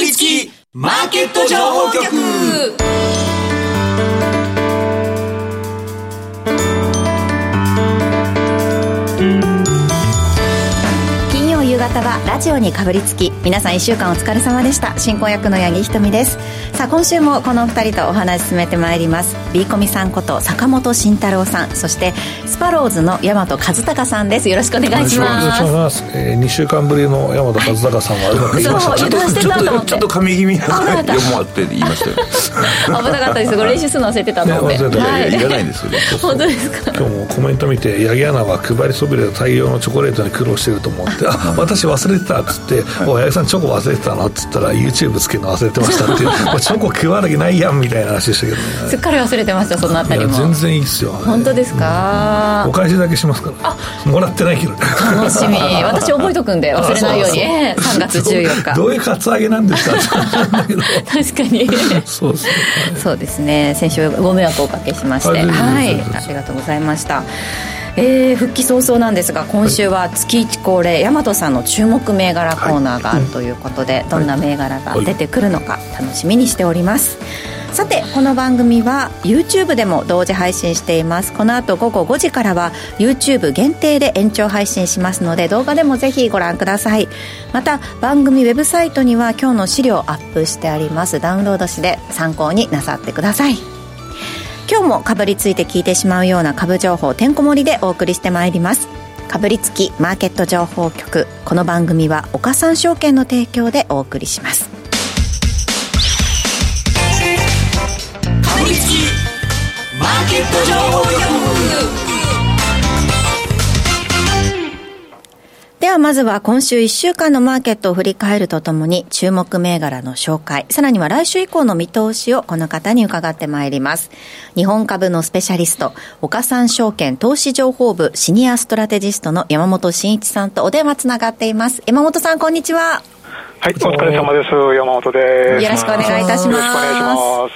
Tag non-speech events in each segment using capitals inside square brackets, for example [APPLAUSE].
りつきマーケット情報局。方はラジオにかぶりつき皆さん1週間お疲れ様でした。進行役の八木ひとみです。さあ今週もこのお二人とお話進めてまいります。ビーコミさんこと坂本慎太郎さん。そしてスパローズの大和和孝さんです。よろしくお願いします。お願いします、えー、2週間ぶりの大和和孝さんがうまくいきましたちょっとちょっと髪気味な読もうって言いましたよ。危なかったです。これ練習するの忘れてたので、ね、はい、いらないんですよ、ね、本当ですか？今日もコメント見て八木アナは配りそびれた大量のチョコレートに苦労してると思って。あ私 [LAUGHS] 忘れてたっつって「お八木さんチョコ忘れてたな」っつったら YouTube つけるの忘れてましたってい [LAUGHS] う。チョコ食わなきゃないやんみたいな話でしたけどね。すっかり忘れてましたそのあたりも。全然いいっすよ。本当ですか？お返しだけしますから。もらってないけど楽しみ。私覚えとくんで忘れないように。3月14日。[LAUGHS] どういうカツアゲなんですか？確かに。そうですね。そうですね。先週ご迷惑をおかけしまして。はい。ありがとうございましたえー、復帰早々なんですが今週は月一恒例大和さんの注目銘柄コーナーがあるということで、はい、どんな銘柄が出てくるのか楽しみにしております、さてこの番組は YouTube でも同時配信しています。この後午後5時からは YouTube 限定で延長配信しますので動画でもぜひご覧ください。また番組ウェブサイトには今日の資料アップしてあります。ダウンロードして参考になさってください今日もかぶりついて聞いてしまうような株情報てんこ盛りでお送りしてまいります。かぶりつきマーケット情報局。この番組は岡三証券の提供でお送りします。ではまずは今週1週間のマーケットを振り返るとともに注目銘柄の紹介、さらには来週以降の見通しをこの方に伺ってまいります。日本株のスペシャリスト、岡三証券投資情報部シニアストラテジストの山本慎一さんとお電話つながっています。山本さんこんにちは。はい、お疲れ様です。山本です。よろしくお願いいたします。よろしくお願いします。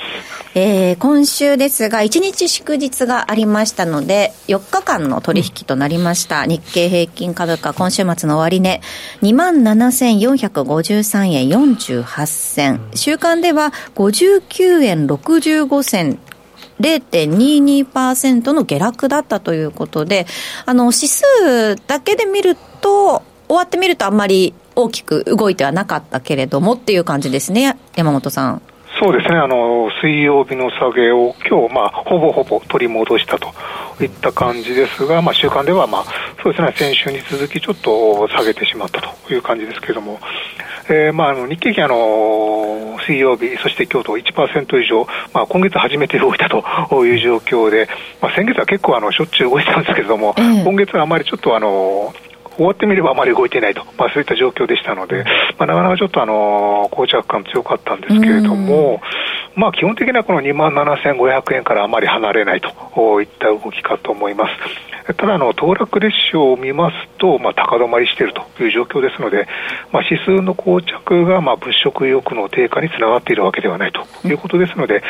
えー、今週ですが、1日祝日がありましたので、4日間の取引となりました、うん、日経平均株価、今週末の終値、27,453円48銭、週間では59円65銭、0.22%の下落だったということで、あの、指数だけで見ると、終わってみるとあんまり大きく動いてはなかったけれどもっていう感じですね、山本さん。そうですね、あの水曜日の下げを今日まあほぼほぼ取り戻したといった感じですが、まあ、週間では、まあ、そうですね、先週に続きちょっと下げてしまったという感じですけれども、えー、まあ、あの日経平均あの水曜日、そして今日と1%以上、まあ、今月初めて動いたという状況で、まあ、先月は結構あのしょっちゅう動いてたんですけれども、今月はあまりちょっとあの終わってみればあまり動いていないと、まあ、そういった状況でしたので、まあ、なかなかちょっとあの膠着感強かったんですけれども、まあ、基本的にはこの2万7500円からあまり離れないといった動きかと思います。ただあの、騰落列車を見ますと、まあ、高止まりしているという状況ですので、まあ、指数の膠着がまあ物色意欲の低下につながっているわけではないということですので、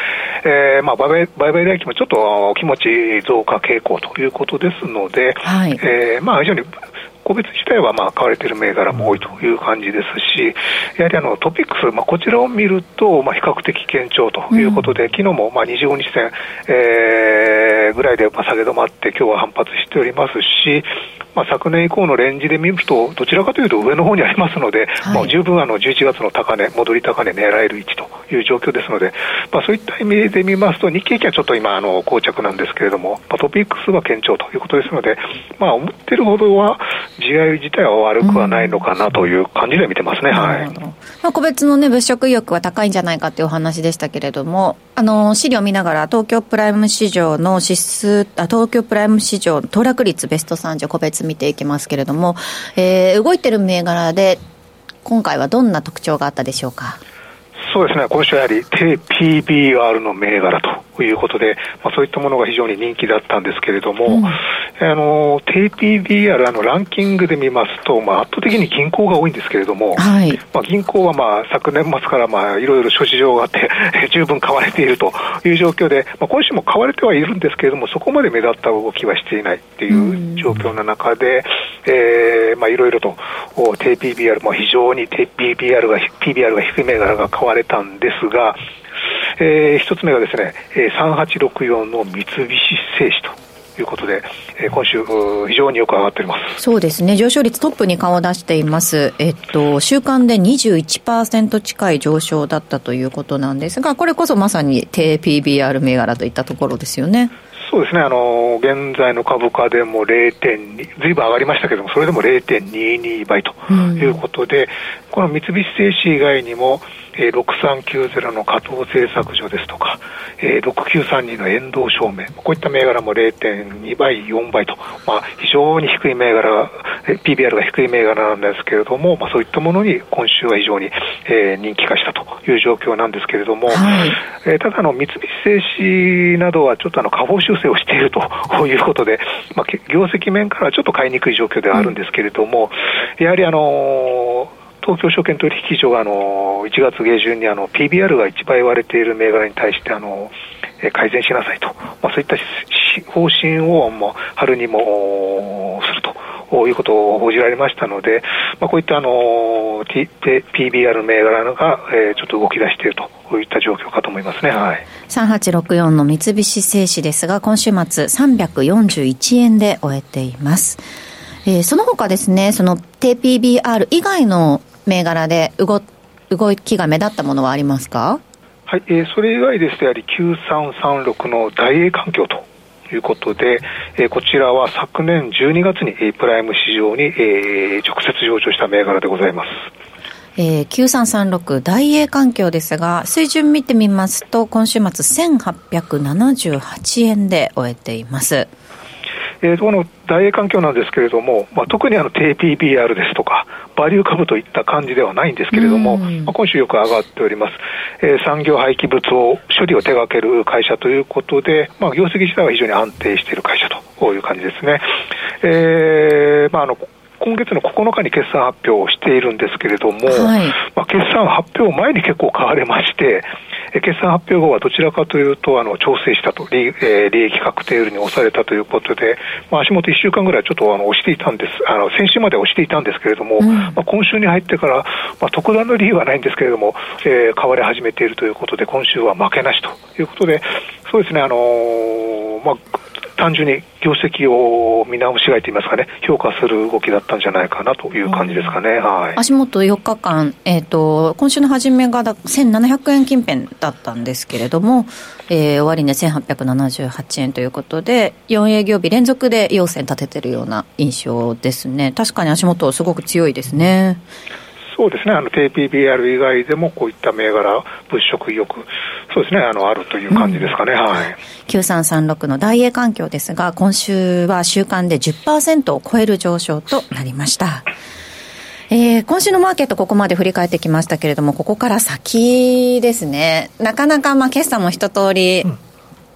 えー、まあ売買売買代金もちょっと気持ち増加傾向ということですので、はい、えー、まあ非常に個別自体はまあ買われている銘柄も多いという感じですし、やはりあのトピックス、まあ、こちらを見ると、まあ、比較的堅調ということで、うん、昨日もまあ25日線、えー、ぐらいでまあ下げ止まって、今日は反発しておりますし、まあ、昨年以降のレンジで見ると、どちらかというと上の方にありますので、はい、もう十分あの11月の高値、戻り高値狙える位置という状況ですので、まあ、そういった意味で見ますと、日経平均はちょっと今、あの膠着なんですけれども、まあ、トピックスは堅調ということですので、まあ、思ってるほどは、GI 自体は悪くはないのかなという感じで見てますね、はい。まあ、個別のね、物色意欲は高いんじゃないかというお話でしたけれども、あの、資料を見ながら、東京プライム市場の指数、あ東京プライム市場、騰落率ベスト30個別見ていきますけれども、えー、動いてる銘柄で、今回はどんな特徴があったでしょうか？そうですね、今週はやはり低 PBR の銘柄ということで、まあ、そういったものが非常に人気だったんですけれども、うん、あの、低 PBR、あの、ランキングで見ますと、まあ、圧倒的に銀行が多いんですけれども、はい。まあ、銀行はまあ、昨年末からまあ、いろいろ諸事情があって、[LAUGHS] 十分買われているという状況で、まあ、今週も買われてはいるんですけれども、そこまで目立った動きはしていないっていう状況の中で、えー、まあ、いろいろと、低 PBR、まあ、非常に低 PBR が、PBR が低い銘柄が買われたんですが、えー、一つ目がですね、3864の三菱製紙と。いうことで、えー、今週、非常によく上がっております。そうですね、上昇率トップに顔を出しています、えっと、週間で21%近い上昇だったということなんですが、これこそまさに低 PBR 銘柄といったところですよね。そうですね、あの現在の株価でも0.2、ずいぶん上がりましたけども、それでも0.22倍ということで、うん、この三菱製紙以外にも、えー、6390の加藤製作所ですとか、えー、6932の遠藤照明、こういった銘柄も0.2倍、4倍と、まあ、非常に低い銘柄、PBR が低い銘柄なんですけれども、まあ、そういったものに今週は非常に、えー、人気化したという状況なんですけれども、はい、えー、ただの三菱製紙などはちょっとあの下方修正をしているということで、まあ、業績面からはちょっと買いにくい状況ではあるんですけれども、うん、やはりあのー東京証券取引所があの1月下旬にあの PBR が1倍割れている銘柄に対してあの改善しなさいと、まあ、そういった方針をもう春にもするということを報じられましたので、まあ、こういったあの PBR 銘柄が、ちょっと動き出しているといった状況かと思いますね。はい。3864の三菱製紙ですが、今週末341円で終えています。えー、その他ですね、その低 PBR 以外の銘柄で動動きが目立ったものはありますか？はい、えー、それ以外ですと、やはり9336の大英環境ということで、えー、こちらは昨年12月に、えー、プライム市場に、えー、直接上場した銘柄でございます。えー、9336大英環境ですが、水準見てみますと、今週末1878円で終えています。えー、この大英環境なんですけれども、まあ、特にあの低 PBR ですとか、バリュー株といった感じではないんですけれども、まあ、今週よく上がっております、えー、産業廃棄物を処理を手掛ける会社ということで、まあ、業績自体は非常に安定している会社という感じですね。えーまあ、あの今月の9日に決算発表をしているんですけれども、はい、まあ、決算発表前に結構買われまして、決算発表後はどちらかというと、あの調整したと、利,、えー、利益確定売りに押されたということで、まあ、足元1週間ぐらいちょっとあの押していたんです、あの先週まで押していたんですけれども、うん、まあ、今週に入ってから、まあ、特段の理由はないんですけれども、えー、買われ始めているということで、今週は負けなしということで、そうですね、あのー、まあ、単純に業績を見直しがいといいますかね、評価する動きだったんじゃないかなという感じですかね、はい、足元4日間、えーと、今週の初めが1700円近辺だったんですけれども、えー、終値1878円ということで、4営業日連続で陽線立ててるような印象ですね、確かに足元、すごく強いですね。そうですね、あの低 PBR 以外でもこういった銘柄、物色意欲、そうですね、あのあるという感じですかね、うん、はい。9336の大英環境ですが、今週は週間で10%を超える上昇となりました。えー、今週のマーケットここまで振り返ってきましたけれども、ここから先ですね。なかなかまあ決算も一通り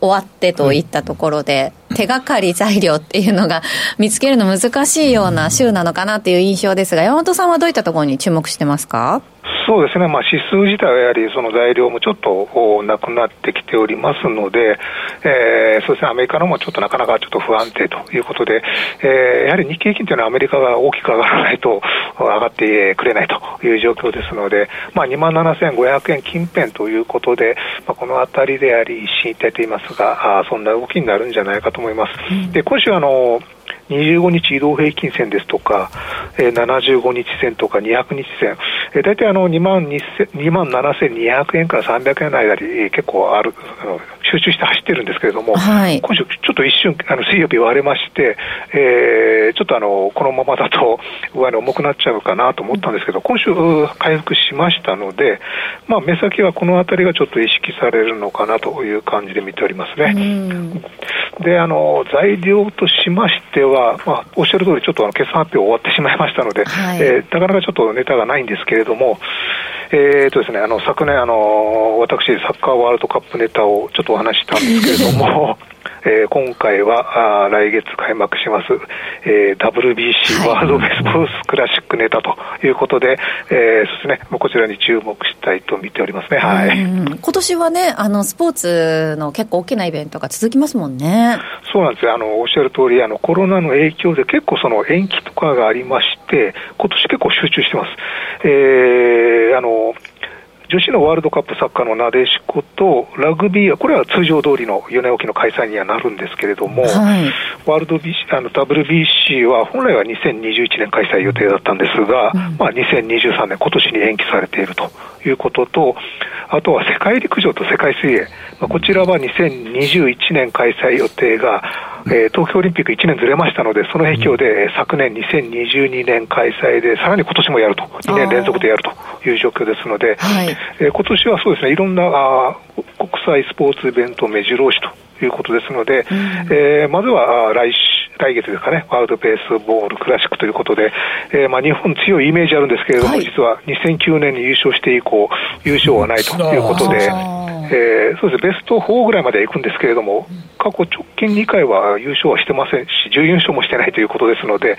終わってといったところで、手がかり材料っていうのが見つけるの難しいような週なのかなっていう印象ですが、山本さんはどういったところに注目してますか？そうですね、まあ、指数自体はやはりその材料もちょっとなくなってきておりますので、えー、そうですね、アメリカのもちょっとなかなかちょっと不安定ということで、えー、やはり日経平均というのはアメリカが大きく上がらないと上がってくれないという状況ですので、まあ、2万7500円近辺ということで、まあ、このあたりであり、一進一退といいますが、あそんな動きになるんじゃないかと思います。うん、で今週あの25日移動平均線ですとか、えー、75日線とか200日線、えー、大体あの2万 ,2 万7200円から300円の間に、えー、結構あるあの集中して走ってるんですけれども、はい、今週ちょっと一瞬あの水曜日割れまして、えー、ちょっとあのこのままだと上値重くなっちゃうかなと思ったんですけど、今週回復しましたので、まあ、目先はこの辺りがちょっと意識されるのかなという感じで見ておりますね。であの材料としましてはは、まあ、おっしゃる通り、ちょっとあの決算発表終わってしまいましたので、はい、えー、なかなかちょっとネタがないんですけれども、えーとですね、あの昨年あの、私、サッカーワールドカップネタをちょっとお話ししたんですけれども、[LAUGHS] えー、今回はあ来月開幕します、えー、WBC、ワールドベースボールクラシックネタということで、えー、そうですね、こちらに注目したいと見ておりますね、はい、今年はね、あのスポーツの結構大きなイベントが続きますもんね。そうなんですよ、あのおっしゃる通り、あのコロナの影響で結構その延期とかがありまして、今年結構集中してます。えー、あの女子のワールドカップサッカーのなでしこと、ラグビーは、これは通常通りの4年おきの開催にはなるんですけれども、はい、ワールド BC あの WBC は本来は2021年開催予定だったんですが、うん、まあ、2023年、今年に延期されているということと、あとは世界陸上と世界水泳、まあ、こちらは2021年開催予定が、えー、東京オリンピック1年ずれましたので、その影響で、昨年2022年開催で、さらに今年もやると、2年連続でやるという状況ですので、はい、えー、今年はそうですね、いろんなあ国際スポー。ツイベント目白押しということですので、うん、えー、まずは来来月ですかね、ワールドベースボールクラシックということで、えーまあ、日本強いイメージあるんですけれども、はい、実は2009年に優勝して以降、優勝はないということで、えー、そうですベスト4ぐらいまで行くんですけれども、過去直近2回は優勝はしてませんし、準優勝もしてないということですので、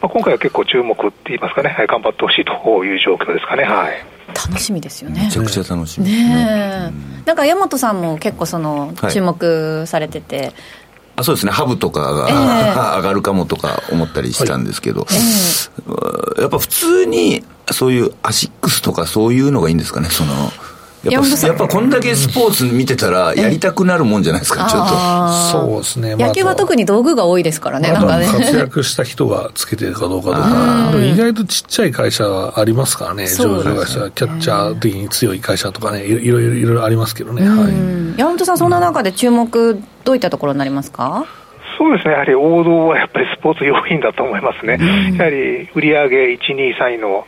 まあ、今回は結構注目って言いますかね、頑張ってほしいという状況ですかね。はい楽しみですよね。めちゃくちゃ楽しみ。ね。ね。なんか山本さんも結構その注目されてて、はいあそうですね、ハブとかが、えー、[LAUGHS] 上がるかもとか思ったりしたんですけど、はいえ。ー、やっぱ普通にそういうアシックスとかそういうのがいいんですかね、そのやっぱやっぱこんだけスポーツ見てたら、やりたくなるもんじゃないですか、ちょっと。そうですね。野球は特に道具が多いですからね、なんかね。活躍した人がつけてるかどうかとか、[LAUGHS] 意外とちっちゃい会社ありますからね、上場会社、キャッチャー的に強い会社とかね、いろいろいろいろありますけどね。はい、山本さん、そんな中で注目、どういったところになりますか？そうですね、やはり王道はやっぱりスポーツ用品だと思いますね。やはり売上1、2、3位の、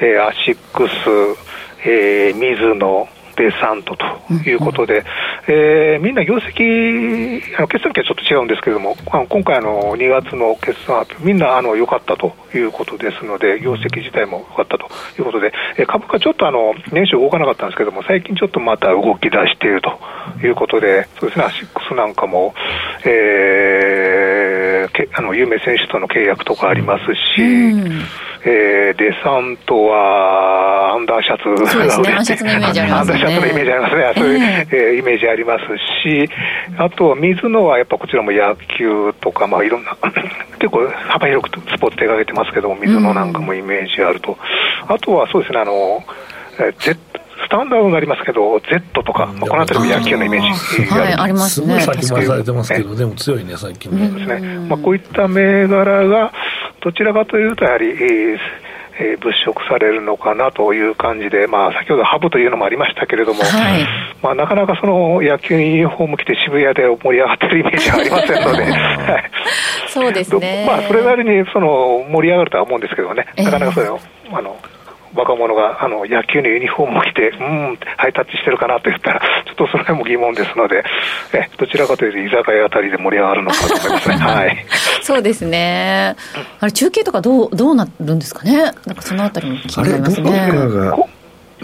えー、アシックス、えー、水野、デサントということで、うん、えー、みんな業績、あの決算期はちょっと違うんですけれども、あの今回の2月の決算発表、みんなあの良かったということですので、業績自体も良かったということで、えー、株価ちょっとあの年初動かなかったんですけども、最近ちょっとまた動き出しているということで、そうですね、アシックスなんかも、えー、けあの有名選手との契約とかありますし、うんえー、デサントはアンダーシャツそうですね、アンダーシャツのイメージありますね。アンダーシャツのイメージありますね。そういう、えー、イメージありますし、あとは水野はやっぱこちらも野球とか、まあいろんな、[COUGHS] 結構幅広くスポーツ手がけてますけども、水野なんかもイメージあると。うん、あとはそうですね、あの、えー、Z スタンダードになりますけど、Z とか、まあ、この辺りも野球のイメージがはい、ありますね。すごい先回されてますけど、でも強いね、最近ね。ですね。まあ、こういった銘柄が、どちらかというと、やはり、えーえー、物色されるのかなという感じで、まあ、先ほどハブというのもありましたけれども、はい、まあ、なかなかその野球ユニフォーム着て渋谷で盛り上がってるイメージはありませんので、そうですね。まあ、それなりにその盛り上がるとは思うんですけどね、なかなかそれを、えー、あの、若者があの野球のユニフォームを着て、うん、ハイタッチしてるかなと言ったら、ちょっとその辺も疑問ですので、えどちらかというと、居酒屋あたりで盛り上がるのかと思いますね。[LAUGHS] はい、そうですね。あれ、中継とかどうどうなるんですかね、なんかそのあたりも気になりますね。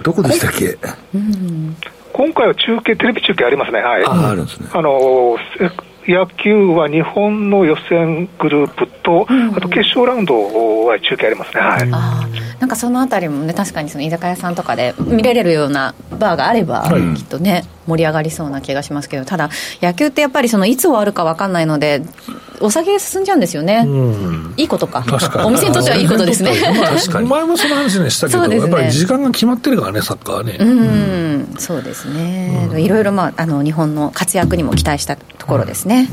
どこでしたっけ、うん、今回は中継、テレビ中継ありますね。はい、ああるんですね。あの野球は日本の予選グループと、うん、あと決勝ラウンドは中継ありますね、はい、なんかそのあたりもね、確かにその居酒屋さんとかで見れるようなバーがあれば、はい、きっとね、盛り上がりそうな気がしますけど、ただ、野球ってやっぱりそのいつ終わるか分かんないので、お酒進んじゃうんですよね、いいことか、お店にとってはいいことですね。確かに。[LAUGHS] 前もその話ねしたけど、ね、やっぱり時間が決まってるからね、サッカーはね。うん、そうですね、いろいろ、まあ、あの日本の活躍にも期待したところですね。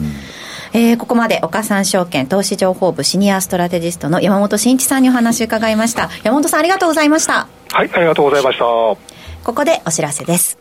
えー、ここまで岡三証券投資情報部シニアストラテジストの山本慎一さんにお話を伺いました。山本さんありがとうございました。はいありがとうございました。ここでお知らせです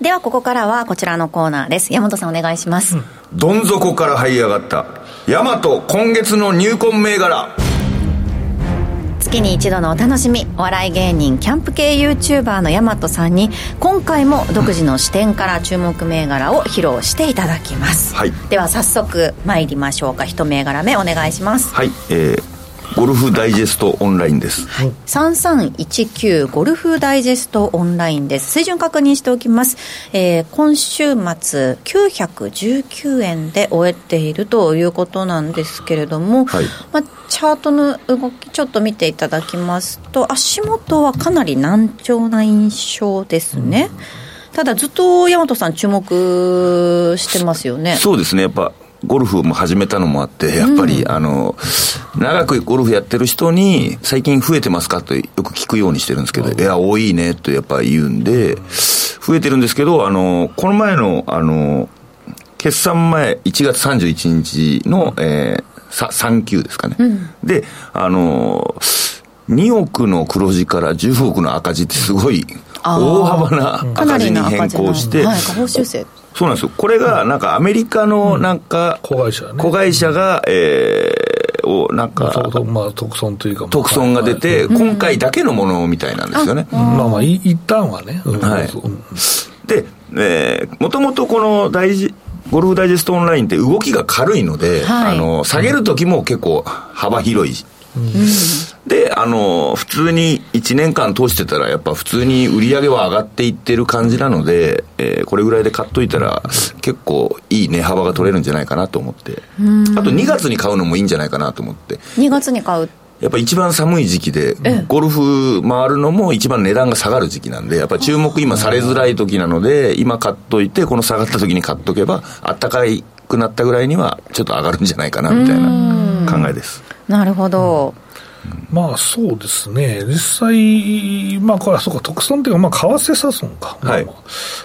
ではここからはこちらのコーナーです。山本さんお願いします、どん底から這い上がった。大和今月の入魂銘柄。月に一度のお楽しみ。お笑い芸人キャンプ系 YouTuber のヤマトさんに今回も独自の視点から注目銘柄を披露していただきます、はい、では早速参りましょうか。一銘柄目お願いします。はい、えーゴルフダイジェストオンラインです。はい。3319ゴルフダイジェストオンラインです。水準確認しておきます。えー、今週末919円で終えているということなんですけれども、はい、まあ、チャートの動きちょっと見ていただきますと、足元はかなり難聴な印象ですね。うん、ただずっと大和さん注目してますよね。そうですね。やっぱゴルフも始めたのもあって、やっぱり、うん、あの、長くゴルフやってる人に、最近増えてますか？とよく聞くようにしてるんですけど、いや、多いねとやっぱ言うんで、増えてるんですけど、あの、この前の、あの、決算前、1月31日の、えー、さ3級ですかね。うん、で、あの、2億の黒字から10億の赤字ってすごい大幅な赤字に変更して、はい、下方修正そうなんですよ。これが、なんかアメリカの、なんか、子会社、ね、子会社が、えー、を、なんか、まあ、特損というか、特損が出て、今回だけのものみたいなんですよね。まあまあ、一旦はね。はい。で、えー、もともとこの大事、ゴルフダイジェストオンラインって動きが軽いので、はい、あの、下げる時も結構幅広いで、あの、普通に1年間通してたら、やっぱ普通に売り上げは上がっていってる感じなので、えー、これぐらいで買っといたら、結構いい値幅が取れるんじゃないかなと思って、あと2月に買うのもいいんじゃないかなと思って。2月に買う。やっぱ一番寒い時期で、ゴルフ回るのも一番値段が下がる時期なんで、やっぱ注目今されづらい時なので、今買っといて、この下がった時に買っとけば、あったかいくなったぐらいには、ちょっと上がるんじゃないかな、みたいな考えです。なるほど。まあそうですね、実際、まあこれはそうか、特損というか、まあ為替差損か、はい、まあ、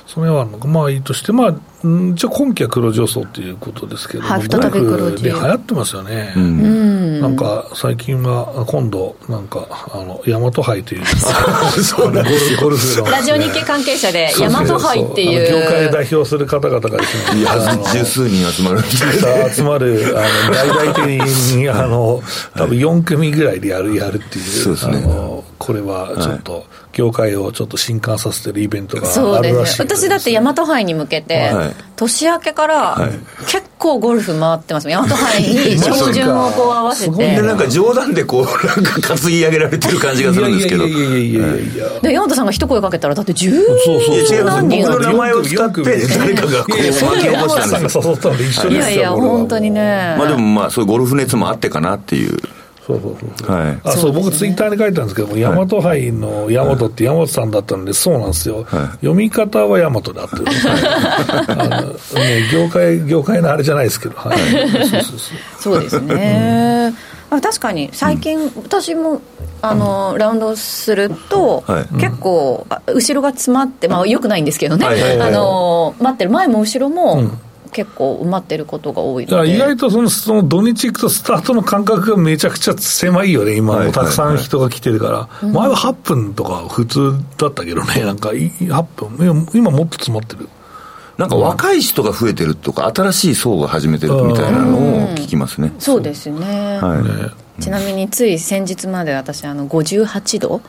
それはまあいいとして、まあ、じゃあ今期は黒上層ということですけど、はい、再び黒字。流行ってますよね。うん、なんか最近は今度、なんか、あの、大和杯という、そうなんですゴルフの。ラジオ日経関係者で、大和杯っていう。業界代表する方々がですね、十数人集まる。集まる、あの、大々的に、あの、多分4組ぐらいでやる、やるっていう。そうですね。これはちょっと、業界をちょっと震撼させてるイベントがあるらしい、ね、私だって大和杯に向けて、はい、年明けから結構ゴルフ回ってます大和杯に照準をこう合わせて。で。なんか冗談でこうなんか担ぎ上げられてる感じがするんですけど。いやいやいやいやいやで大和さんが一声かけたらだって十何人僕の名前を使って誰かがこう巻き起こしたんですいやいや本当にね。まあでもまあそういうゴルフ熱もあってかなっていうそうそうそうはい、あそう、僕ツイッターに書いたんですけども、大和杯の大和って大和さんだったんで、そうなんですよ、はい、読み方は大和だって、あのね、業界業界のあれじゃないですけど、はい、そうそうそうですね、うん、確かに最近、うん、私もあのラウンドすると、はい、結構後ろが詰まって、まあ、よくないんですけどね、あの待ってる。前も後ろも、うん結構埋まってることが多いので。意外とそのその土日行くとスタートの間隔がめちゃくちゃ狭いよね今も。たくさん人が来てるから、前は8分とか普通だったけどねなんか8分。今もっと詰まってる。なんか若い人が増えてるとか、新しい層が始めてるみたいなのを聞きますね。そうですね。はい、ちなみについ先日まで私あの58度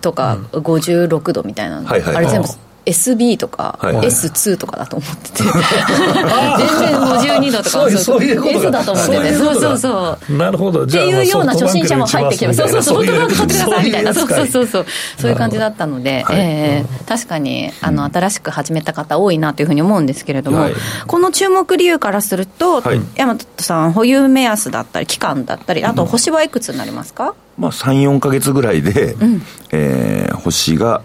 とか56度みたいなの、あれ全部 SB とか、はい、S2 とかだと思ってて。[LAUGHS] 全然もう12度とか。そういう。S だと思ってて。そうそうそうなるほど。っていうような初心者も入ってきてそうそうそう。ソフトバンク買ってくださいみたいな。そうそうそうそう。そういう感じだったので、はい、えー、確かにあの新しく始めた方多いなというふうに思うんですけれども、はい、この注目理由からすると、はい、大和さん保有目安だったり期間だったりあと星はいくつになりますか、まあ、34か月ぐらいで、うん、えー、星が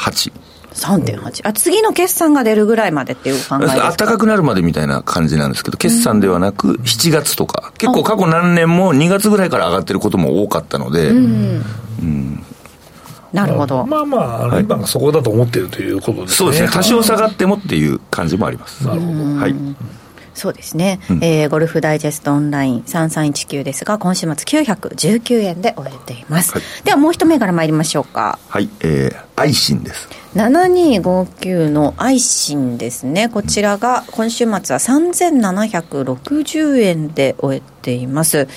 3.8 3.8あ次の決算が出るぐらいまでっていう考えですか？暖かくなるまでみたいな感じなんですけど決算ではなく7月とか、結構過去何年も2月ぐらいから上がってることも多かったので、うん、うん、なるほど。まあまあ、はい、今がそこだと思っているということですね。そうですね。多少下がってもっていう感じもあります。なるほど。はいそうですね、うん、えー、ゴルフダイジェストオンライン3319ですが今週末919円で終えています、はい、ではもう一銘柄参りましょうか。はいえー、アイシンです。7259のアイシンですね。こちらが今週末は3760円で終えています、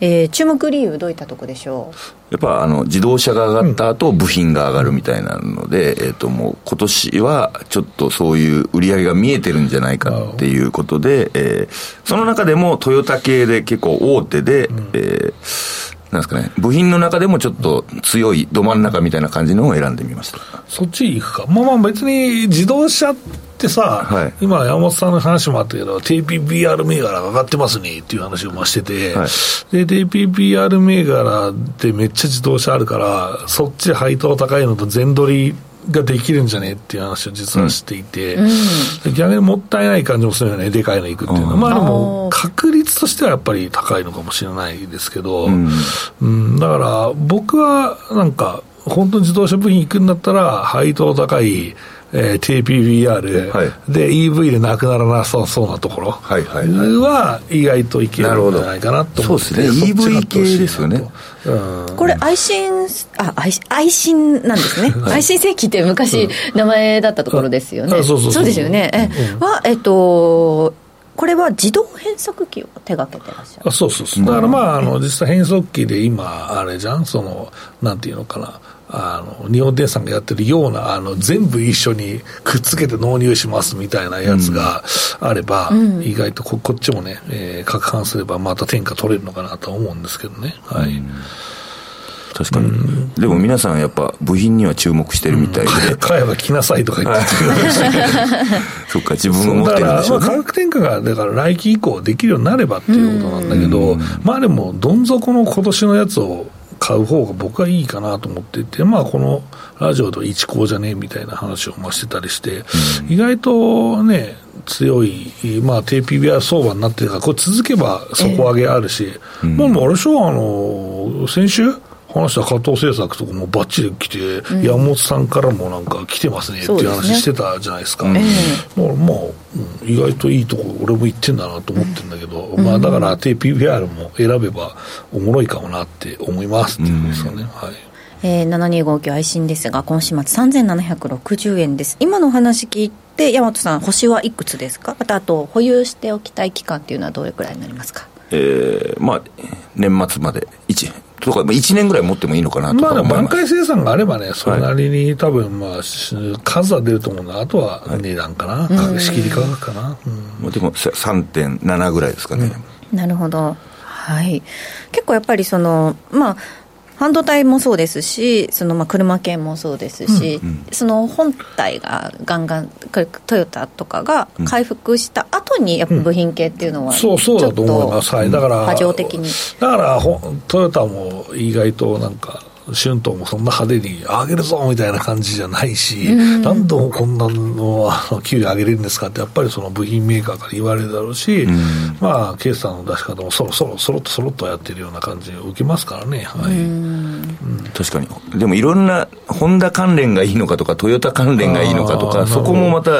えー、注目理由どういったとこでしょう？やっぱあの自動車が上がった後、部品が上がるみたいなので、えっ、ー、ともう今年はちょっとそういう売り上げが見えてるんじゃないかっていうことで、えー、その中でもトヨタ系で結構大手で、うん、えーなんですかね、部品の中でもちょっと強いど真ん中みたいな感じのを選んでみました。そっち行くか、まあまあ別に自動車ってさ、はい、今、山本さんの話もあったけど、TPBR 銘柄が上がってますねっていう話をましてて、はい、で、TPBR 銘柄ってめっちゃ自動車あるから、そっち配当高いのと全取りができるんじゃねっていう話を実はしていて、うん、逆にもったいない感じもするよね、でかいのいくっていうのは、まあでも、確率としてはやっぱり高いのかもしれないですけど、うん、うん、だから僕はなんか、本当に自動車部品行くんだったら、配当高い、えー、TPBR、はい、で EV でなくならなさそうなところ。は意外といけるんじゃないかなと思って、そうですね。EV 系ですよね、うん、これ愛心あ愛愛心なんですね、[LAUGHS] はい、愛心石器って昔、名前だったところですよね、そうそうそう。ですよね。え、うん、はえっとこれは自動変速機を手がけてらっしゃる。あそうそうそう。だからまああの実際変速機で今あれじゃん？そのなんていうのかなあの日本電産がやってるようなあの全部一緒にくっつけて納入しますみたいなやつがあれば、うん、意外とここっちもね、えー、攪拌すればまた天下取れるのかなと思うんですけどね。はい、うん。確かに、うん、でも皆さんやっぱ部品には注目してるみたいで、うん、買えば来なさいとか言って [LAUGHS] そっか自分が持ってるんでしょう、ね、価格転嫁がだから来期以降できるようになればっていうことなんだけど、まあでもどん底の今年のやつを買う方が僕はいいかなと思っていて、まあ、このラジオと一高じゃねえみたいな話をましてたりして、うん、意外とね、強い、まあ、低 PBR 相場になってるから、これ続けば底上げあるし、えー、もうあれでしょ、あの、先週？話した加藤製作とかもばっちり来て、うん、山本さんからもなんか来てますねっていう話してたじゃないですか。すねまあ、まあ、うん、意外といいとこ俺も行ってんだなと思ってるんだけど、うん、まあだから低 PBR も選べばおもろいかもなって思いますっていうんですよね。はい。えー、7259愛心ですが今週末3760円です今のお話聞いて大和さん星はいくつですか？またあと保有しておきたい期間っていうのはどれくらいになりますか？えー、まあ年末まで1とか、1年ぐらい持ってもいいのかなとまあ、挽回生産があればね、それなりに、多分まあ、数は出ると思うのあとは値段かな、はい、仕切り価格かな。うん、でも3.7ぐらいですかね。うん、なるほど。はい。結構やっぱりその、まあ、半導体もそうですし、そのまあ車系もそうですし、うんうん、その本体がガンガン、トヨタとかが回復した後に、やっぱ部品系っていうのは、そうそうだと思います、はい、だから、波状的に。だからトヨタも意外となんか、春闘もそんな派手に上げるぞみたいな感じじゃないし、うん、何度もこんなの給料上げれるんですかって、やっぱりその部品メーカーから言われるだろうし、うん、まあ、決算の出し方もそろそろ、そろっとそろっとやってるような感じを受けますからね。はい、うん、確かに。でもいろんな、ホンダ関連がいいのかとか、トヨタ関連がいいのかとか、そこもまた。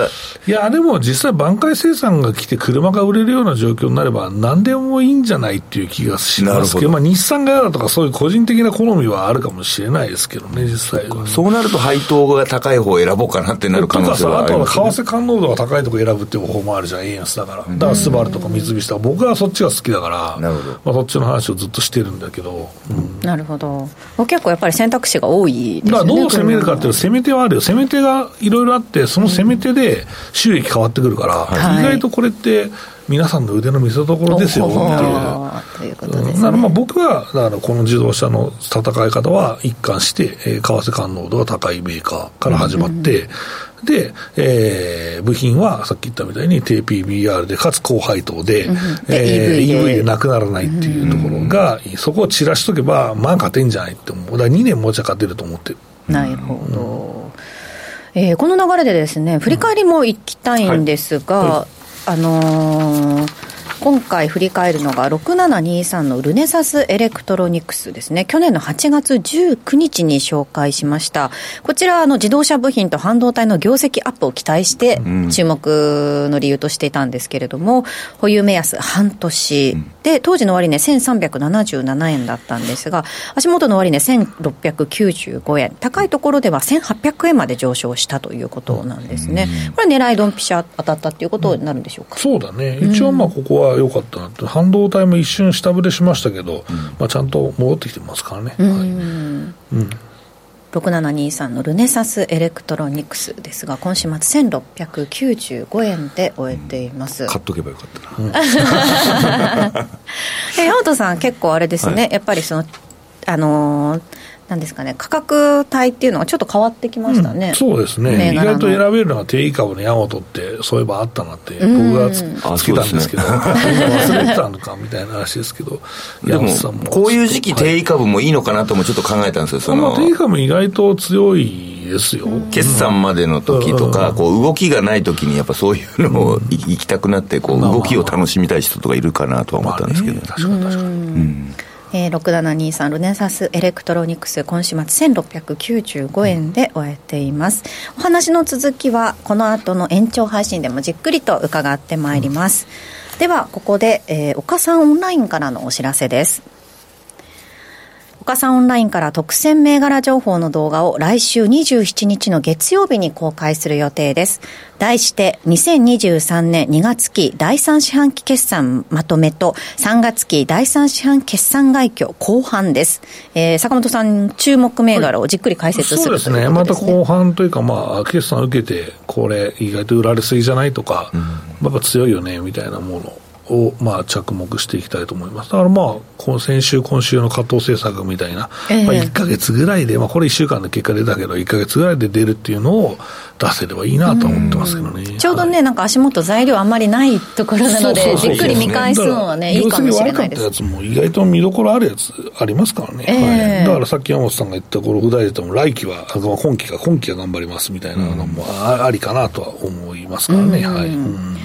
いや、でも実際、挽回生産が来て、車が売れるような状況になれば、何でもいいんじゃないっていう気がしますけど、どまあ、日産が嫌だとか、そういう個人的な好みはあるかもしれないですけどね、実際は。そうなると配当が高い方を選ぼうかなってなる可能性はあります、ね、あとは為替感濃度が高いところ選ぶっていう方法もあるじゃん、円安だから。だからスバルとか三菱とか、僕はそっちが好きだから、まあ、そっちの話をずっとしてるんだけど、うん。なるほど。結構やっぱり選択肢が多いですね。だからどう攻めるかっていう攻め手はあるよ。攻め手がいろいろあってその攻め手で収益変わってくるから、はい、意外とこれって皆さんの腕の見せ所ですよっていう。とね。まあ僕は、だからこの自動車の戦い方は一貫して、えー、為替感濃度が高いメーカーから始まって、うんうん、で、えー、部品はさっき言ったみたいに低 PBR で、かつ高配当で、うん、えー、EV でなくならないっていうところが、うん、そこを散らしとけば、まあ勝てんじゃないって思う。だから2年もちゃ勝てると思ってる。なるほど。えー、この流れでですね、振り返りもいきたいんですが、はいはいあのー今回振り返るのが6723のルネサスエレクトロニクスですね。去年の8月19日に紹介しました。こちら、あの、自動車部品と半導体の業績アップを期待して、注目の理由としていたんですけれども、うん、保有目安半年、で、当時の終値、ね、1377円だったんですが、足元の終値、ね、1695円、高いところでは1800円まで上昇したということなんですね。これ狙いドンピシャ当たったっていうことになるんでしょうか？そうだね。一応まあここは良かったなって、半導体も一瞬下振れしましたけど、うん、まあ、ちゃんと戻ってきてますからね。うん、うん。6723のルネサスエレクトロニクスですが今週末1695円で終えています、うん、買っとけばよかったな、うん、[LAUGHS] え山本さん結構あれですね、はい、やっぱりそのあのーなんですかね、価格帯っていうのはちょっと変わってきましたね、うん、そうですね、意外と選べるのは定位株のヤマトって、そういえばあったなって、僕がつつけたんですけど、忘れてたのかみたいな話ですけど、でも、こういう時期、定位株もいいのかなともちょっと考えたんですよ、その定位株、意外と強いですよ、決算までの時とか、こう動きがない時に、やっぱそういうのを行きたくなってこう、動きを楽しみたい人とかいるかなとは思ったんですけど、確かに確かに。うんえー、6723ルネサスエレクトロニクス今週末1695円で終えています、お話の続きはこの後の延長配信でもじっくりと伺ってまいります、うん、ではここで、えー、岡さんオンラインからのお知らせです。岡さんオンラインから特選銘柄情報の動画を来週27日の月曜日に公開する予定です。題して2023年2月期第3四半期決算まとめと3月期第3四半決算概況後半です。えー、坂本さん注目銘柄をじっくり解説する、はい、そうですね。また後半というかまあ決算を受けてこれ意外と売られすぎじゃないとか、うん、やっぱ強いよねみたいなものを、まあ、着目していきたいと思います。だからまあ、先週、今週の加藤政策みたいな、えー、まあ、1か月ぐらいで、まあ、これ1週間で結果出たけど、1か月ぐらいで出るっていうのを出せればいいなと思ってますけどね。ちょうどね、はい、なんか足元材料あんまりないところなので、じっくり見返すのはね、いいかもしれないです。悪かったやつも意外と見どころあるやつありますからね。えー、はい、だからさっき山本さんが言った、この普代でも来期は、今期か、今期は頑張りますみたいなのもありかなとは思いますからね。はい。うん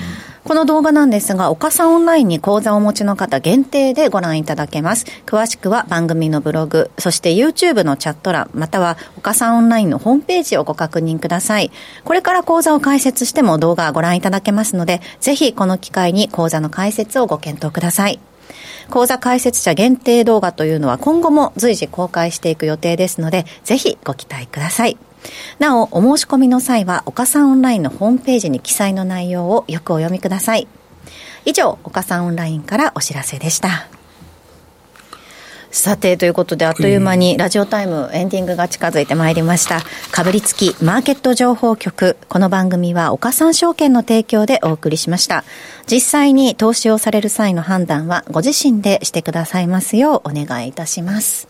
この動画なんですが、岡さんオンラインに講座をお持ちの方限定でご覧いただけます。詳しくは番組のブログ、そして YouTube のチャット欄、または岡さんオンラインのホームページをご確認ください。これから講座を開設しても動画をご覧いただけますので、ぜひこの機会に講座の開設をご検討ください。講座開設者限定動画というのは今後も随時公開していく予定ですので、ぜひご期待ください。なお、お申し込みの際は、岡さんオンラインのホームページに記載の内容をよくお読みください。以上、岡さんオンラインからお知らせでした。さて、ということで、あっという間にラジオタイムエンディングが近づいてまいりました。かぶりつきマーケット情報局。この番組は岡三証券の提供でお送りしました。実際に投資をされる際の判断はご自身でしてくださいますようお願いいたします。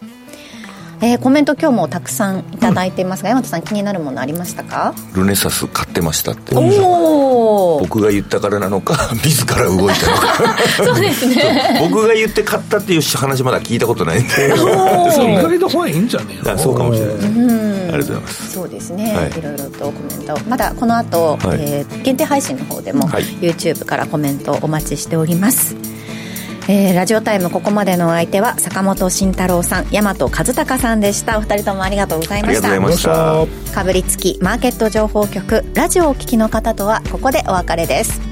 えー、コメント今日もたくさんいただいていますが、うん、山田さん気になるものありましたか？ルネサス買ってましたって。お僕が言ったからなのか [LAUGHS] 自ら動いたのか。[LAUGHS] そうですね。僕が言って買ったっていう話まだ聞いたことないんで。意外とファンいいんじゃねえの？そうかもしれない、うん、ありがとうございます。そうですね、はい、いろいろとコメント。まだこの後、はい、えー、限定配信の方でも、はい、YouTube からコメントお待ちしておりますえー、ラジオタイムここまでのお相手は坂本慎太郎さん大和和孝さんでした。お二人ともありがとうございました。かぶりつきマーケット情報局ラジオをお聞きの方とはここでお別れです